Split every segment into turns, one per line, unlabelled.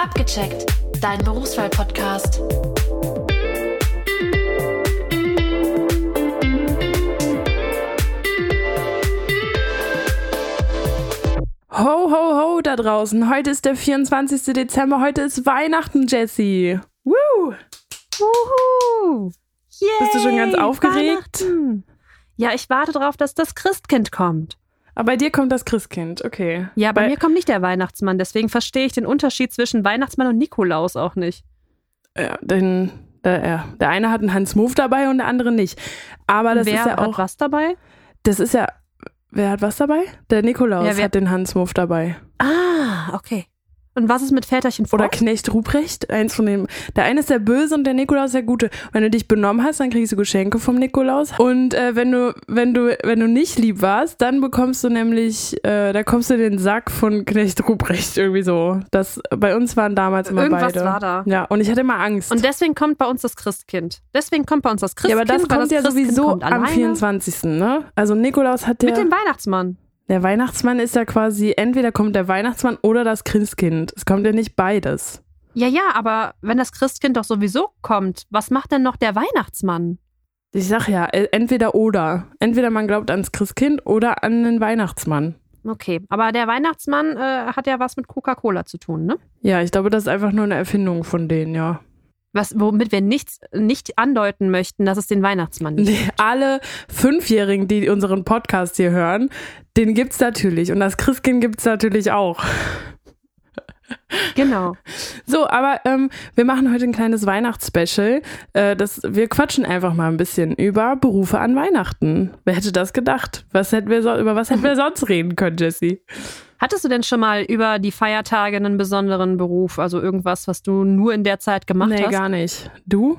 Abgecheckt, dein Berufswahl-Podcast.
Ho, ho, ho da draußen. Heute ist der 24. Dezember. Heute ist Weihnachten, Jessie. Woo!
Wuhu! Yay,
Bist du schon ganz aufgeregt?
Ja, ich warte darauf, dass das Christkind kommt.
Aber bei dir kommt das Christkind, okay.
Ja, bei, mir kommt nicht der Weihnachtsmann. Deswegen verstehe ich den Unterschied zwischen Weihnachtsmann und Nikolaus auch nicht.
Ja, den, der, ja, der eine hat einen Hans Move dabei und der andere nicht. Aber das
Wer
ist ja
hat
auch.
was dabei?
Das ist ja. Wer hat was dabei? Der Nikolaus
Ja, wer-
hat den Hans Move dabei.
Ah, okay. Und was ist mit Väterchen Frost?
Oder Knecht Ruprecht, eins von dem. Der eine ist der Böse und der Nikolaus der Gute. Wenn du dich benommen hast, dann kriegst du Geschenke vom Nikolaus. Und äh, wenn du, wenn du, wenn du nicht lieb warst, dann bekommst du nämlich, äh, da kommst du in den Sack von Knecht Ruprecht irgendwie so. Das bei uns waren damals immer
Irgendwas
beide.
war da.
Ja, und ich hatte immer Angst.
Und deswegen kommt bei uns das Christkind. Deswegen kommt bei uns das
ja,
Christkind.
aber das kommt ja
Christkind
sowieso am
alleine
24. Ne? Also Nikolaus hat
Mit
ja.
dem Weihnachtsmann.
Der Weihnachtsmann ist ja quasi, entweder kommt der Weihnachtsmann oder das Christkind. Es kommt ja nicht beides.
Ja, ja, aber wenn das Christkind doch sowieso kommt, was macht denn noch der Weihnachtsmann?
Ich sag ja, äh, entweder oder. Entweder man glaubt ans Christkind oder an den Weihnachtsmann.
Okay, aber der Weihnachtsmann äh, hat ja was mit Coca-Cola zu tun, ne?
Ja, ich glaube, das ist einfach nur eine Erfindung von denen, ja.
Was, womit wir nichts, nicht andeuten möchten, dass es den Weihnachtsmann nicht
Nee, alle Fünfjährigen, die unseren Podcast hier hören, den gibt's natürlich. Und das Christkind gibt's natürlich auch.
Genau.
So, aber ähm, wir machen heute ein kleines Weihnachtsspecial. Äh, das, wir quatschen einfach mal ein bisschen über Berufe an Weihnachten. Wer hätte das gedacht? Was hätten wir so, über was hätten wir sonst reden können, Jessie?
Hattest du denn schon mal über die Feiertage einen besonderen Beruf, also irgendwas, was du nur in der Zeit gemacht
nee,
hast?
gar nicht. Du?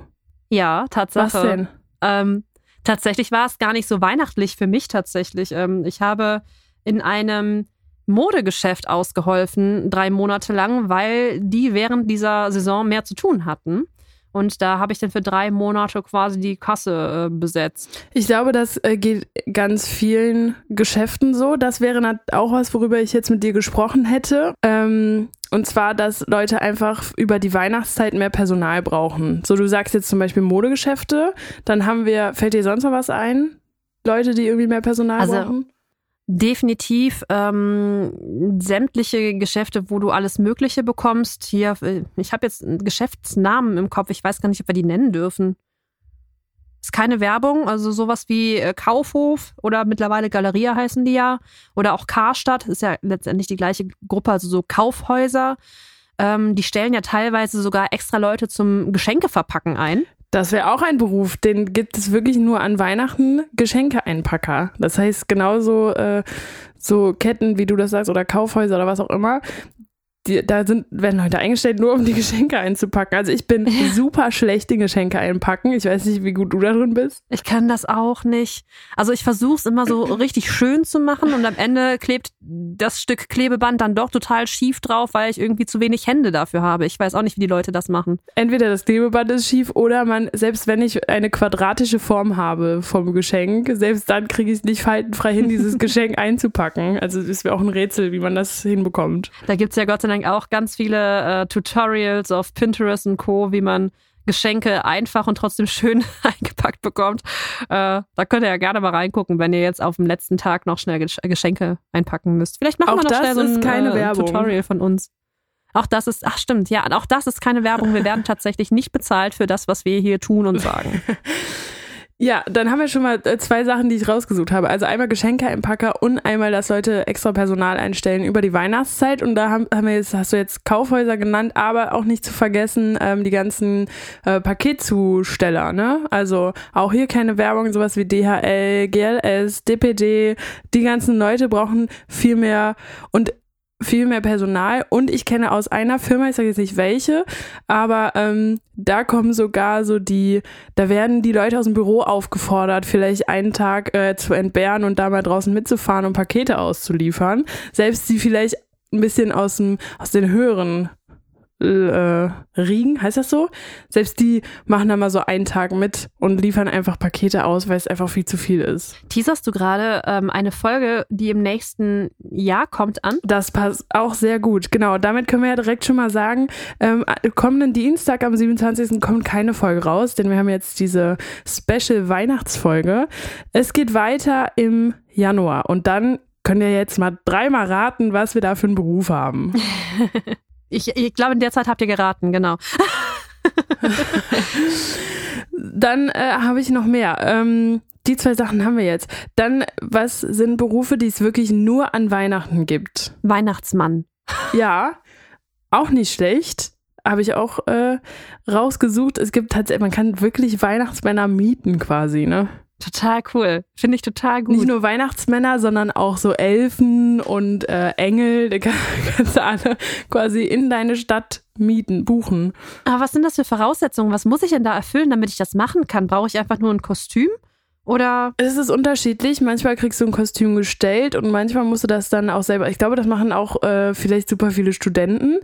Ja, Tatsache.
Was denn?
Ähm, tatsächlich war es gar nicht so weihnachtlich für mich tatsächlich. Ähm, ich habe in einem Modegeschäft ausgeholfen, drei Monate lang, weil die während dieser Saison mehr zu tun hatten. Und da habe ich dann für drei Monate quasi die Kasse äh, besetzt.
Ich glaube, das äh, geht ganz vielen Geschäften so. Das wäre auch was, worüber ich jetzt mit dir gesprochen hätte. Ähm, und zwar, dass Leute einfach über die Weihnachtszeit mehr Personal brauchen. So, du sagst jetzt zum Beispiel Modegeschäfte, dann haben wir, fällt dir sonst noch was ein? Leute, die irgendwie mehr Personal
Also,
brauchen?
Definitiv ähm, sämtliche Geschäfte, wo du alles Mögliche bekommst. Hier, äh, ich habe jetzt einen Geschäftsnamen im Kopf, ich weiß gar nicht, ob wir die nennen dürfen. Ist keine Werbung, also sowas wie äh, Kaufhof oder mittlerweile Galeria heißen die ja. Oder auch Karstadt, ist ja letztendlich die gleiche Gruppe, also so Kaufhäuser. Ähm, die stellen ja teilweise sogar extra Leute zum Geschenkeverpacken ein.
Das wäre auch ein Beruf, den gibt es wirklich nur an Weihnachten, Geschenkeeinpacker. Das heißt, genauso äh, so Ketten, wie du das sagst, oder Kaufhäuser oder was auch immer, die, da sind, werden Leute eingestellt, nur um die Geschenke einzupacken. Also ich bin super schlecht in Geschenke einpacken. Ich weiß nicht, wie gut du da drin bist.
Ich kann das auch nicht. Also ich versuche es immer so richtig schön zu machen und am Ende klebt das Stück Klebeband dann doch total schief drauf, weil ich irgendwie zu wenig Hände dafür habe. Ich weiß auch nicht, wie die Leute das machen.
Entweder das Klebeband ist schief oder man, selbst wenn ich eine quadratische Form habe vom Geschenk, selbst dann kriege ich es nicht faltenfrei hin, dieses Geschenk einzupacken. Also das wäre auch ein Rätsel, wie man das hinbekommt.
Da gibt's ja Gott sei Dank auch ganz viele äh, Tutorials auf Pinterest und Co., wie man Geschenke einfach und trotzdem schön eingepackt bekommt. Äh, da könnt ihr ja gerne mal reingucken, wenn ihr jetzt auf dem letzten Tag noch schnell Gesch- Geschenke einpacken müsst. Vielleicht machen
Auch
wir noch schnell so ein äh. Tutorial von uns. Auch das ist, ach stimmt, ja, auch das ist keine Werbung. Wir werden tatsächlich nicht bezahlt für das, was wir hier tun und sagen.
Ja, dann haben wir schon mal äh, zwei Sachen, die ich rausgesucht habe. Also einmal Geschenkeeinpacker und einmal, dass Leute extra Personal einstellen über die Weihnachtszeit. Und da haben, haben wir jetzt, hast du jetzt Kaufhäuser genannt, aber auch nicht zu vergessen ähm, die ganzen äh, Paketzusteller. Ne? Also auch hier keine Werbung, sowas wie DHL, GLS, DPD. Die ganzen Leute brauchen viel mehr und viel mehr Personal und ich kenne aus einer Firma, ich sage jetzt nicht welche, aber ähm, da kommen sogar so die, da werden die Leute aus dem Büro aufgefordert, vielleicht einen Tag äh, zu entbehren und da mal draußen mitzufahren und Pakete auszuliefern. Selbst die vielleicht ein bisschen aus, dem, aus den höheren äh, Riegen, heißt das so? Selbst die machen da mal so einen Tag mit und liefern einfach Pakete aus, weil es einfach viel zu viel ist.
Teaserst du gerade ähm, eine Folge, die im nächsten Jahr kommt, an?
Das passt auch sehr gut. Genau, damit können wir ja direkt schon mal sagen, ähm, kommenden Dienstag am 27. kommt keine Folge raus, denn wir haben jetzt diese Special Weihnachtsfolge. Es geht weiter im Januar und dann könnt ihr jetzt mal dreimal raten, was wir da für einen Beruf haben.
Ich, ich glaube, in der Zeit habt ihr geraten, genau.
Dann äh, habe ich noch mehr. Ähm, die zwei Sachen haben wir jetzt. Dann, was sind Berufe, die es wirklich nur an Weihnachten gibt?
Weihnachtsmann.
Ja, auch nicht schlecht. Habe ich auch äh, rausgesucht. Es gibt tatsächlich, man kann wirklich Weihnachtsmänner mieten quasi, ne?
Total cool. Finde ich total gut.
Nicht nur Weihnachtsmänner, sondern auch so Elfen und äh, Engel. Da kann- kannst du alle quasi in deine Stadt mieten, buchen.
Aber was sind das für Voraussetzungen? Was muss ich denn da erfüllen, damit ich das machen kann? Brauche ich einfach nur ein Kostüm? Oder
Es ist unterschiedlich. Manchmal kriegst du ein Kostüm gestellt und manchmal musst du das dann auch selber. Ich glaube, das machen auch äh, vielleicht super viele Studenten,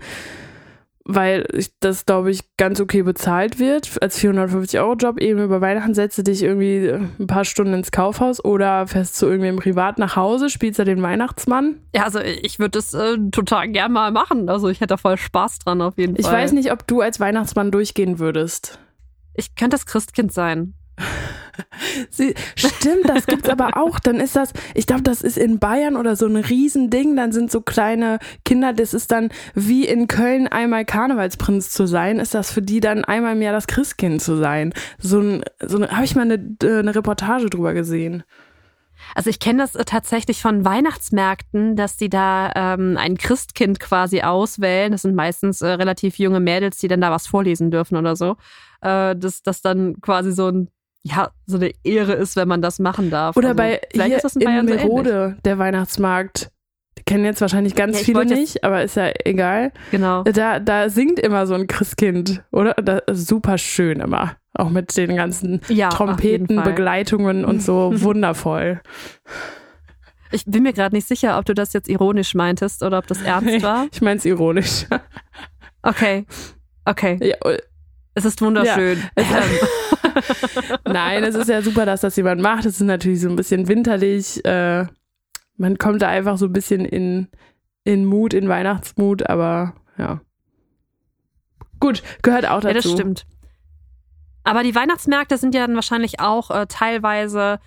weil ich, das, glaube ich, ganz okay bezahlt wird. Als 450-Euro-Job eben über Weihnachten setzt du dich irgendwie äh, ein paar Stunden ins Kaufhaus oder fährst zu irgendwem privat nach Hause, spielst da den Weihnachtsmann.
ja, also ich würde das äh, total gern mal machen. Also ich hätte da voll Spaß dran auf jeden
Ich
Fall.
weiß nicht, ob du als Weihnachtsmann durchgehen würdest.
Ich könnte das Christkind sein.
Sie, stimmt, das gibt's aber auch. Dann ist das, ich glaube, das ist in Bayern oder so ein Riesending. Dann sind so kleine Kinder, das ist dann wie in Köln einmal Karnevalsprinz zu sein, ist das für die dann einmal mehr das Christkind zu sein. So ein, so eine, habe ich mal eine, äh, eine Reportage drüber gesehen.
Also ich kenne das äh, tatsächlich von Weihnachtsmärkten, dass die da ähm, ein Christkind quasi auswählen. Das sind meistens äh, relativ junge Mädels, die dann da was vorlesen dürfen oder so. Äh, dass das dann quasi so ein ja so eine Ehre ist, wenn man das machen darf.
Oder
also,
bei
vielleicht
hier
ist das in
in
Bayern so.
Merode, der Weihnachtsmarkt. Die kennen jetzt wahrscheinlich ganz
Ja,
viele nicht, aber ist ja egal.
Genau.
Da, da singt immer so ein Christkind, oder? Das ist super schön immer. Auch mit den ganzen
Ja,
Trompeten. Begleitungen und so wundervoll.
Ich bin mir gerade nicht sicher, ob du das jetzt ironisch meintest oder ob das ernst war.
Ich meine es ironisch.
Okay. Okay.
Ja, äh,
Es ist wunderschön.
Es-
Ähm,
Nein, es ist ja super, dass das jemand macht. Es ist natürlich so ein bisschen winterlich. Äh, man kommt da einfach so ein bisschen in, in Mut, in Weihnachtsmut, aber ja. Gut, gehört auch dazu.
Ja, das stimmt. Aber die Weihnachtsmärkte sind ja dann wahrscheinlich auch äh, teilweise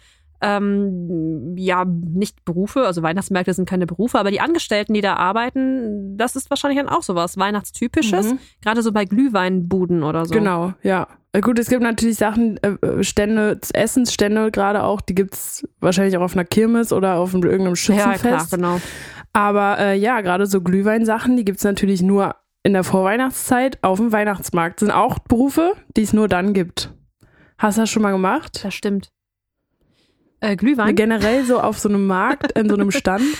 ähm, ja nicht Berufe, also Weihnachtsmärkte sind keine Berufe, aber die Angestellten, die da arbeiten, das ist wahrscheinlich dann auch sowas Weihnachtstypisches,
Mhm.
gerade so bei Glühweinbuden oder so.
Genau, ja. Gut, es gibt natürlich Sachen, äh, äh, Stände, Essensstände gerade auch, die gibt's wahrscheinlich auch auf einer Kirmes oder auf einem- irgendeinem
Ja,
Schützenfest.
klar, genau.
Aber äh, ja, gerade so Glühweinsachen, die gibt's natürlich nur in der Vorweihnachtszeit auf dem Weihnachtsmarkt. Sind auch Berufe, die es nur dann gibt. Hast du das schon mal gemacht?
Das stimmt. Äh, Glühwein?
Generell so auf so einem Markt, in so einem Stand?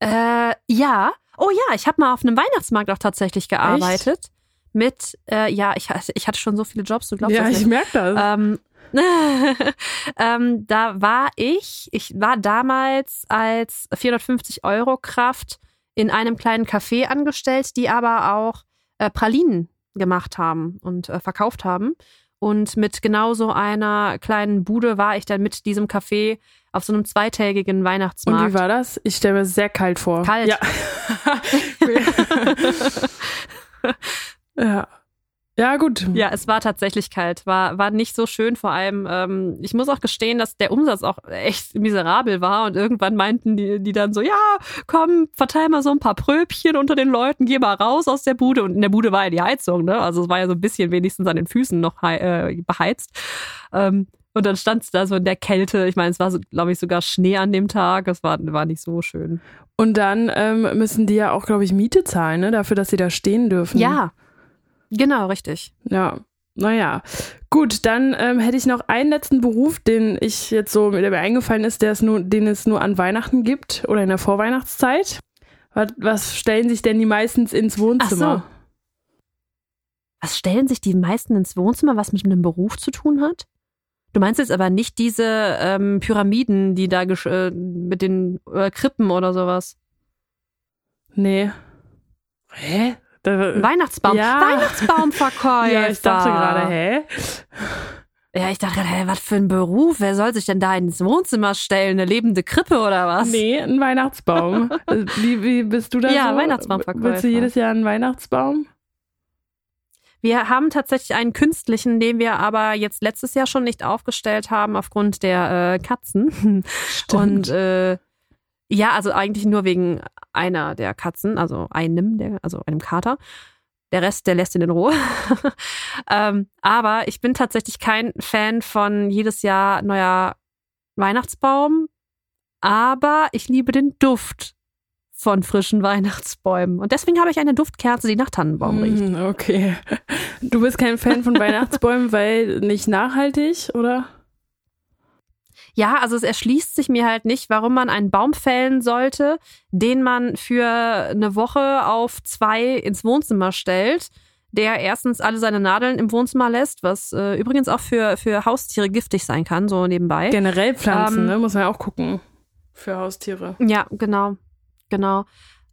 Äh, ja. Oh ja, ich habe mal auf einem Weihnachtsmarkt auch tatsächlich gearbeitet. Mit, äh, ja, ich, ich hatte schon so viele Jobs, du glaubst
ja,
das nicht.
ich merke das.
Ähm, ähm, da war ich, ich war damals als 450 Euro Kraft in einem kleinen Café angestellt, die aber auch äh, Pralinen gemacht haben und äh, verkauft haben. Und mit genau so einer kleinen Bude war ich dann mit diesem Café auf so einem zweitägigen
Und
Weihnachtsmarkt.
wie war das? Ich stelle mir sehr kalt vor.
Kalt.
Ja. ja. Ja, gut.
Ja, es war tatsächlich kalt, war, war nicht so schön. Vor allem, ähm, ich muss auch gestehen, dass der Umsatz auch echt miserabel war und irgendwann meinten die, die dann so, ja, komm, verteil mal so ein paar Pröbchen unter den Leuten, geh mal raus aus der Bude. Und in der Bude war ja die Heizung, ne? Also es war ja so ein bisschen wenigstens an den Füßen noch hei- äh, beheizt. Ähm, und dann stand es da so in der Kälte. Ich meine, es war, so, glaube ich, sogar Schnee an dem Tag. Es war, war nicht so schön.
Und dann ähm, müssen die ja auch, glaube ich, Miete zahlen, ne? Dafür, dass sie da stehen dürfen.
Ja, genau, richtig.
Ja. Naja. Gut, dann ähm, hätte ich noch einen letzten Beruf, den ich jetzt so, der mir eingefallen ist, der es nur, den es nur an Weihnachten gibt oder in der Vorweihnachtszeit. Was, was stellen sich denn die meistens ins Wohnzimmer?
Was stellen sich die meisten ins Wohnzimmer, was mit einem Beruf zu tun hat? Du meinst jetzt aber nicht diese ähm, Pyramiden, die da gesch- äh, mit den äh, Krippen oder sowas.
Nee. Hä? Da,
Weihnachtsbaum.
Ja.
Weihnachtsbaumverkäufer.
ja, ich dachte gerade, hä?
Ja, ich dachte gerade, hä, was für ein Beruf? Wer soll sich denn da ins Wohnzimmer stellen? Eine lebende Krippe oder was?
Nee, ein Weihnachtsbaum. Wie, wie bist du da
Ja,
so?
Weihnachtsbaumverkäufer.
Willst du jedes Jahr einen Weihnachtsbaum?
Wir haben tatsächlich einen künstlichen, den wir aber jetzt letztes Jahr schon nicht aufgestellt haben aufgrund der äh, Katzen. Und äh, ja, also eigentlich nur wegen einer der Katzen, also einem, der, also einem Kater. Der Rest, der lässt ihn in Ruhe. ähm, aber ich bin tatsächlich kein Fan von jedes Jahr neuer Weihnachtsbaum. Aber ich liebe den Duft von frischen Weihnachtsbäumen. Und deswegen habe ich eine Duftkerze, die nach Tannenbaum riecht.
Hm, okay. Du bist kein Fan von Weihnachtsbäumen, weil nicht nachhaltig, oder?
Ja, also es erschließt sich mir halt nicht, warum man einen Baum fällen sollte, den man für eine Woche auf zwei ins Wohnzimmer stellt, der erstens alle seine Nadeln im Wohnzimmer lässt, was äh, übrigens auch für, für Haustiere giftig sein kann, so nebenbei.
Generell Pflanzen,
Ähm,
ne? Muss man ja auch gucken. Für Haustiere.
Ja, genau, genau.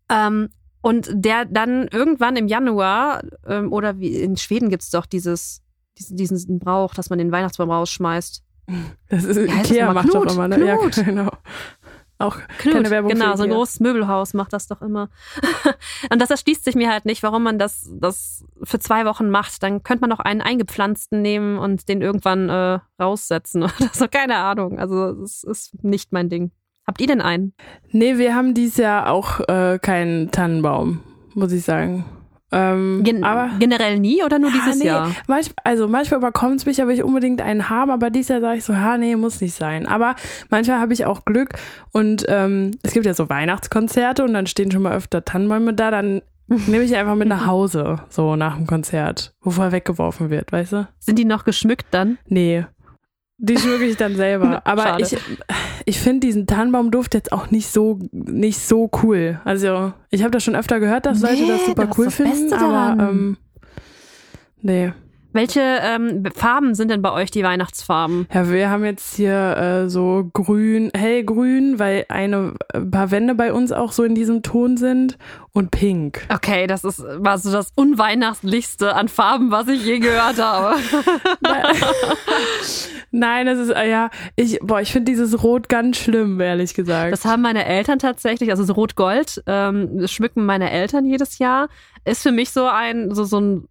Ähm, und der dann irgendwann im Januar, ähm, oder wie in Schweden gibt's doch dieses, diesen, diesen Brauch, dass man den Weihnachtsbaum rausschmeißt.
Das ist
das
Ikea macht
Knut,
doch immer, ne?
Knut.
Ja, genau. Auch
Knut,
keine Werbung
genau, so ein großes Möbelhaus macht das doch immer. und das erschließt sich mir halt nicht, warum man das, das für zwei Wochen macht. Dann könnte man auch einen eingepflanzten nehmen und den irgendwann äh, raussetzen oder so. Keine Ahnung. Also es ist nicht mein Ding. Habt ihr denn einen?
Nee, wir haben dieses Jahr auch äh, keinen Tannenbaum, muss ich sagen. Ähm,
Gen
aber
generell nie oder nur dieses
nee,
Jahr?
Manch, also manchmal überkommt es mich, aber ich unbedingt einen haben, aber dieses Jahr sage ich so, ja, nee, muss nicht sein. Aber manchmal habe ich auch Glück und ähm, es gibt ja so Weihnachtskonzerte und dann stehen schon mal öfter Tannenbäume da, dann nehme ich einfach mit nach Hause, so nach dem Konzert, bevor er weggeworfen wird, weißt du?
Sind die noch geschmückt dann?
Nee. Die schmücke ich dann selber. Aber
Schade.
ich, ich finde diesen Tannenbaumduft jetzt auch nicht so, nicht so cool. Also, ich habe das schon öfter gehört, dass Leute
Nee,
das super
das
cool finden, aber ähm, nee.
Welche ähm, Farben sind denn bei euch die Weihnachtsfarben?
Ja, wir haben jetzt hier äh, so grün, hellgrün, weil eine ein paar Wände bei uns auch so in diesem Ton sind und pink.
Okay, das ist war so das unweihnachtlichste an Farben, was ich je gehört habe.
Nein, das ist äh, ja, ich boah, ich finde dieses Rot ganz schlimm, ehrlich gesagt.
Das haben meine Eltern tatsächlich, also so Rot-Gold, ähm, das schmücken meine Eltern jedes Jahr. Ist für mich so ein, so, so ein,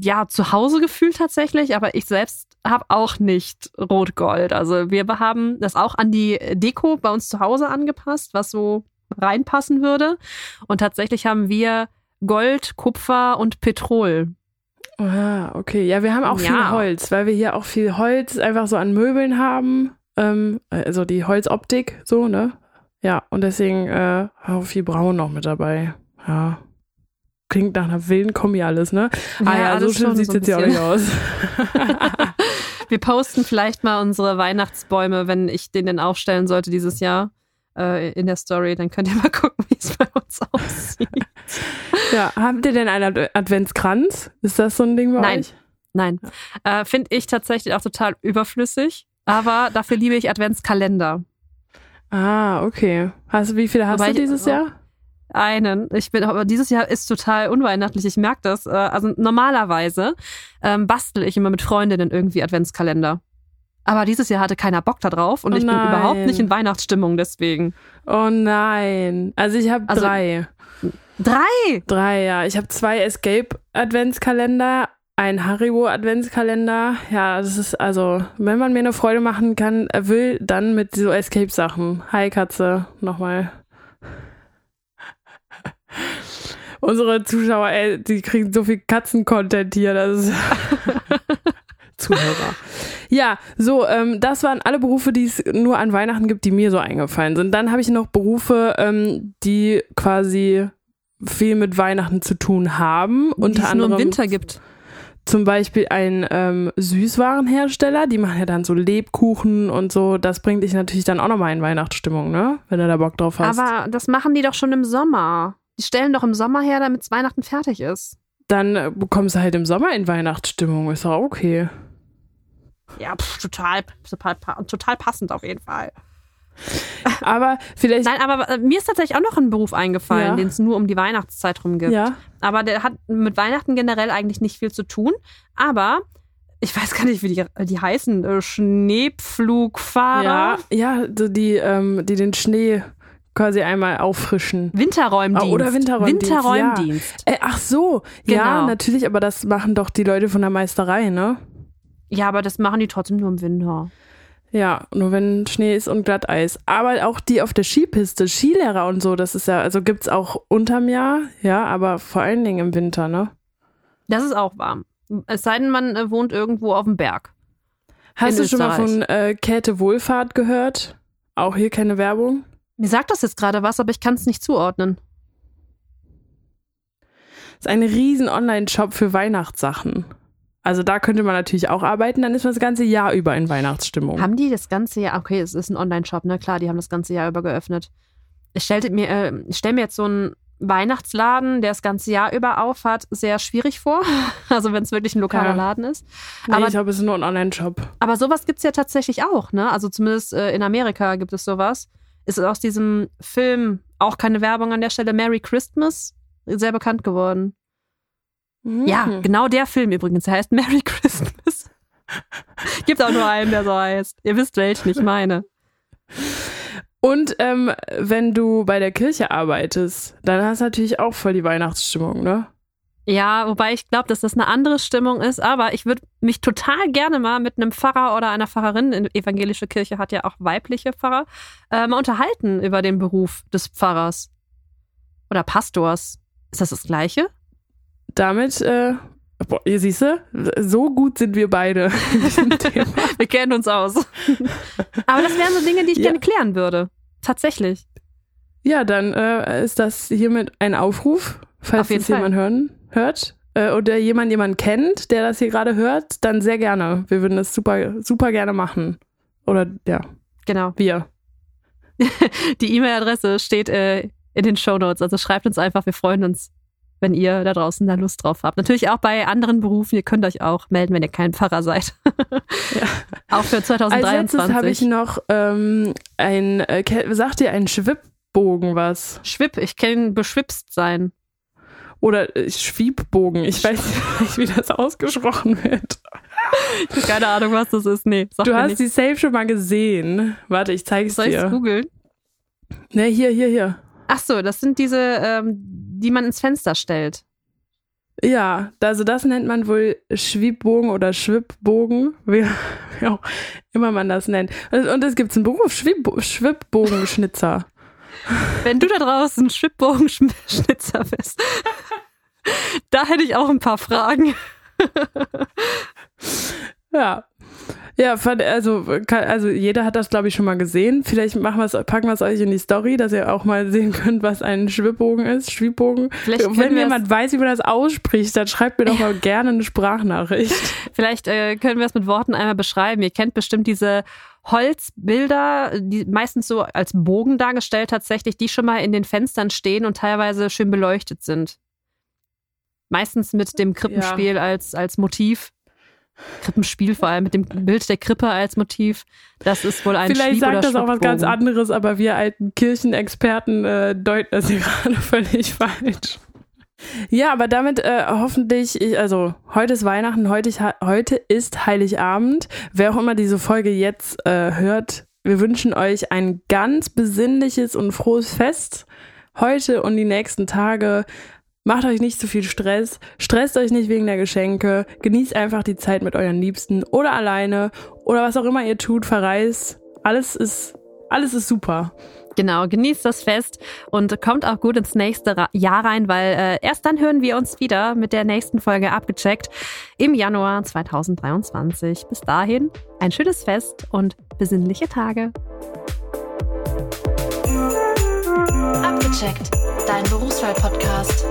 ja, Zuhausegefühl tatsächlich, aber ich selbst habe auch nicht Rot-Gold. Also wir haben das auch an die Deko bei uns zu Hause angepasst, was so reinpassen würde. Und tatsächlich haben wir Gold, Kupfer und Petrol.
Ah, okay. Ja, wir haben auch viel
Ja.
Holz, weil wir hier auch viel Holz einfach so an Möbeln haben. Ähm, also die Holzoptik, so, ne? Ja, und deswegen äh, auch viel Braun noch mit dabei. Ja. Klingt nach einer wilden Kombi alles, ne? ah ja, so
schon
sieht es jetzt ja auch nicht aus.
Wir posten vielleicht mal unsere Weihnachtsbäume, wenn ich den denn aufstellen sollte dieses Jahr äh, in der Story. Dann könnt ihr mal gucken, wie es bei uns aussieht.
ja, habt ihr denn einen Ad Adventskranz? Ist das so ein Ding bei
Nein.
euch?
Nein, äh, finde ich tatsächlich auch total überflüssig. Aber dafür liebe ich Adventskalender.
Ah, okay. Hast, wie viele hast
Wobei
du
ich-
dieses Jahr?
Einen. Ich bin, aber dieses Jahr ist total unweihnachtlich. Ich merke das. Äh, also normalerweise ähm, bastel ich immer mit Freundinnen irgendwie Adventskalender. Aber dieses Jahr hatte keiner Bock da drauf und
Oh
ich bin überhaupt nicht in Weihnachtsstimmung deswegen.
Oh nein. Also ich habe
Also-
drei.
Drei!
Drei, ja. Ich habe zwei Escape-Adventskalender, ein Haribo-Adventskalender. Ja, das ist also, wenn man mir eine Freude machen kann, äh, will, dann mit so Escape-Sachen. Hi, Katze, nochmal. Unsere Zuschauer, ey, die kriegen so viel Katzen-Content hier. Das ist Zuhörer. Ja, so, ähm, das waren alle Berufe, die es nur an Weihnachten gibt, die mir so eingefallen sind. Dann habe ich noch Berufe, ähm, die quasi viel mit Weihnachten zu tun haben.
die
Unter
es nur
anderem
im Winter gibt.
zum Beispiel ein ähm, Süßwarenhersteller, die machen ja dann so Lebkuchen und so. Das bringt dich natürlich dann auch nochmal in Weihnachtsstimmung, ne? Wenn du da Bock drauf hast.
Aber das machen die doch schon im Sommer. Die stellen doch im Sommer her, damit es Weihnachten fertig ist.
dann äh, bekommst du halt im Sommer in Weihnachtsstimmung. Ist doch okay.
Ja, pff, total, total, total passend auf jeden Fall.
Aber vielleicht.
Nein, aber äh, mir ist tatsächlich auch noch ein Beruf eingefallen,
Ja.
den es nur um die Weihnachtszeit rum gibt.
ja.
Aber der hat mit Weihnachten generell eigentlich nicht viel zu tun. Aber ich weiß gar nicht, wie die, die heißen. Äh, Schneepflugfahrer.
Ja, ja, so die, ähm, die den Schnee quasi einmal auffrischen.
Winterräumdienst.
Oh, oder Winterräumdienst,
Winterräumdienst.
Äh, ach so, ja,
Genau.
natürlich, aber das machen doch die Leute von der Meisterei, ne?
Ja. aber das machen die trotzdem nur im Winter.
Ja, nur wenn Schnee ist und Glatteis. Aber auch die auf der Skipiste, Skilehrer und so, das ist ja, also gibt's auch unterm Jahr, ja, aber vor allen Dingen im Winter, ne?
Das ist auch warm. Es sei denn, man äh, wohnt irgendwo auf dem Berg.
Hast
In
du schon mal von äh, Käthe Wohlfahrt gehört? Auch hier keine Werbung?
Mir sagt das jetzt gerade was, aber ich kann es nicht zuordnen.
ist ein riesen Online-Shop für Weihnachtssachen. Also da könnte man natürlich auch arbeiten, dann ist man das ganze Jahr über in Weihnachtsstimmung.
Haben die das ganze Jahr, okay, es ist ein Online-Shop, ne? Klar, die haben das ganze Jahr über geöffnet. Ich stelle mir, äh, ich stell mir jetzt so einen Weihnachtsladen, der das ganze Jahr über auf hat, sehr schwierig vor. Also wenn es wirklich ein lokaler
Ja.
Laden ist.
nee,
aber-
ich glaube, es ist nur ein Online-Shop.
Aber sowas gibt's ja tatsächlich auch, ne? Also zumindest äh, in Amerika gibt es sowas. Ist aus diesem Film auch keine Werbung an der Stelle, Merry Christmas, sehr bekannt geworden. Ja,
Mhm.
genau der Film übrigens. Der heißt Merry Christmas. Gibt auch nur einen, der so heißt. Ihr wisst welchen ich meine.
Und ähm, wenn du bei der Kirche arbeitest, dann hast du natürlich auch voll die Weihnachtsstimmung, ne?
Ja, wobei ich glaube, dass das eine andere Stimmung ist, aber ich würde mich total gerne mal mit einem Pfarrer oder einer Pfarrerin, in evangelische Kirche hat ja auch weibliche Pfarrer, äh, mal unterhalten über den Beruf des Pfarrers oder Pastors. Ist das das Gleiche?
Damit, äh, boah, ihr siehst du, so gut sind wir beide.
Wir kennen uns aus. aber das wären so Dinge, die ich
Ja.
gerne klären würde. Tatsächlich.
ja, dann äh, ist das hiermit ein Aufruf, falls
Auf jeden
das jemand hören, hört. Äh, oder jemand jemand kennt, der das hier gerade hört, dann sehr gerne. Wir würden das super, super gerne machen. Oder ja,
Genau.
wir.
Die E-Mail-Adresse steht äh, in den Shownotes. Also schreibt uns einfach, wir freuen uns, wenn ihr da draußen da Lust drauf habt. Natürlich auch bei anderen Berufen, ihr könnt euch auch melden, wenn ihr kein Pfarrer seid. Auch für
Als letztes
2023.
habe ich noch ähm, ein, äh, sagt ihr ein Schwibbogen was?
Schwipp, ich kenne beschwipst sein.
Oder Schwiebbogen, ich weiß nicht, wie das ausgesprochen wird.
Ich hab keine Ahnung, was das ist. Nee,
Du hast
nicht.
die Safe schon mal gesehen. Warte, ich zeige es
Soll ich es
dir.
googeln?
Ne, hier, hier, hier.
Ach so, das sind diese, ähm, die man ins Fenster stellt.
Ja, also das nennt man wohl Schwiebbogen oder Schwibbogen, wie, wie auch immer man das nennt. Und, es gibt einen Beruf, Schwibbo Schwibbogenschnitzer.
Wenn du da draußen Schwibbogenschnitzer bist, da hätte ich auch ein paar Fragen.
Ja. Ja, also, kann, also jeder hat das, glaube ich, schon mal gesehen. Vielleicht machen wir's, packen wir es euch in die Story, dass ihr auch mal sehen könnt, was ein Schwibbogen ist. Schwibbogen.
Vielleicht
Wenn jemand weiß, wie man das ausspricht, dann schreibt mir doch mal gerne eine Sprachnachricht.
Vielleicht äh, können wir es mit Worten einmal beschreiben. Ihr kennt bestimmt diese Holzbilder, die meistens so als Bogen dargestellt tatsächlich, die schon mal in den Fenstern stehen und teilweise schön beleuchtet sind. Meistens mit dem Krippenspiel als, als Motiv. Krippenspiel vor allem mit dem Bild der Krippe als Motiv. Das ist wohl ein
Vielleicht
Schwieb-
sagt das auch was ganz anderes, aber wir alten Kirchenexperten äh, deuten das hier gerade völlig falsch. Ja, aber damit äh, hoffentlich, ich, also heute ist Weihnachten, heute, ich, heute ist Heiligabend. Wer auch immer diese Folge jetzt äh, hört, wir wünschen euch ein ganz besinnliches und frohes Fest heute und die nächsten Tage. Macht euch nicht zu viel Stress, stresst euch nicht wegen der Geschenke, genießt einfach die Zeit mit euren Liebsten oder alleine oder was auch immer ihr tut, verreist. Alles ist, alles ist super.
Genau, genießt das Fest und kommt auch gut ins nächste Jahr rein, weil äh, erst dann hören wir uns wieder mit der nächsten Folge abgecheckt im Januar 2023. Bis dahin ein schönes Fest und besinnliche Tage.
Abgecheckt. Dein Berufswahl-Podcast.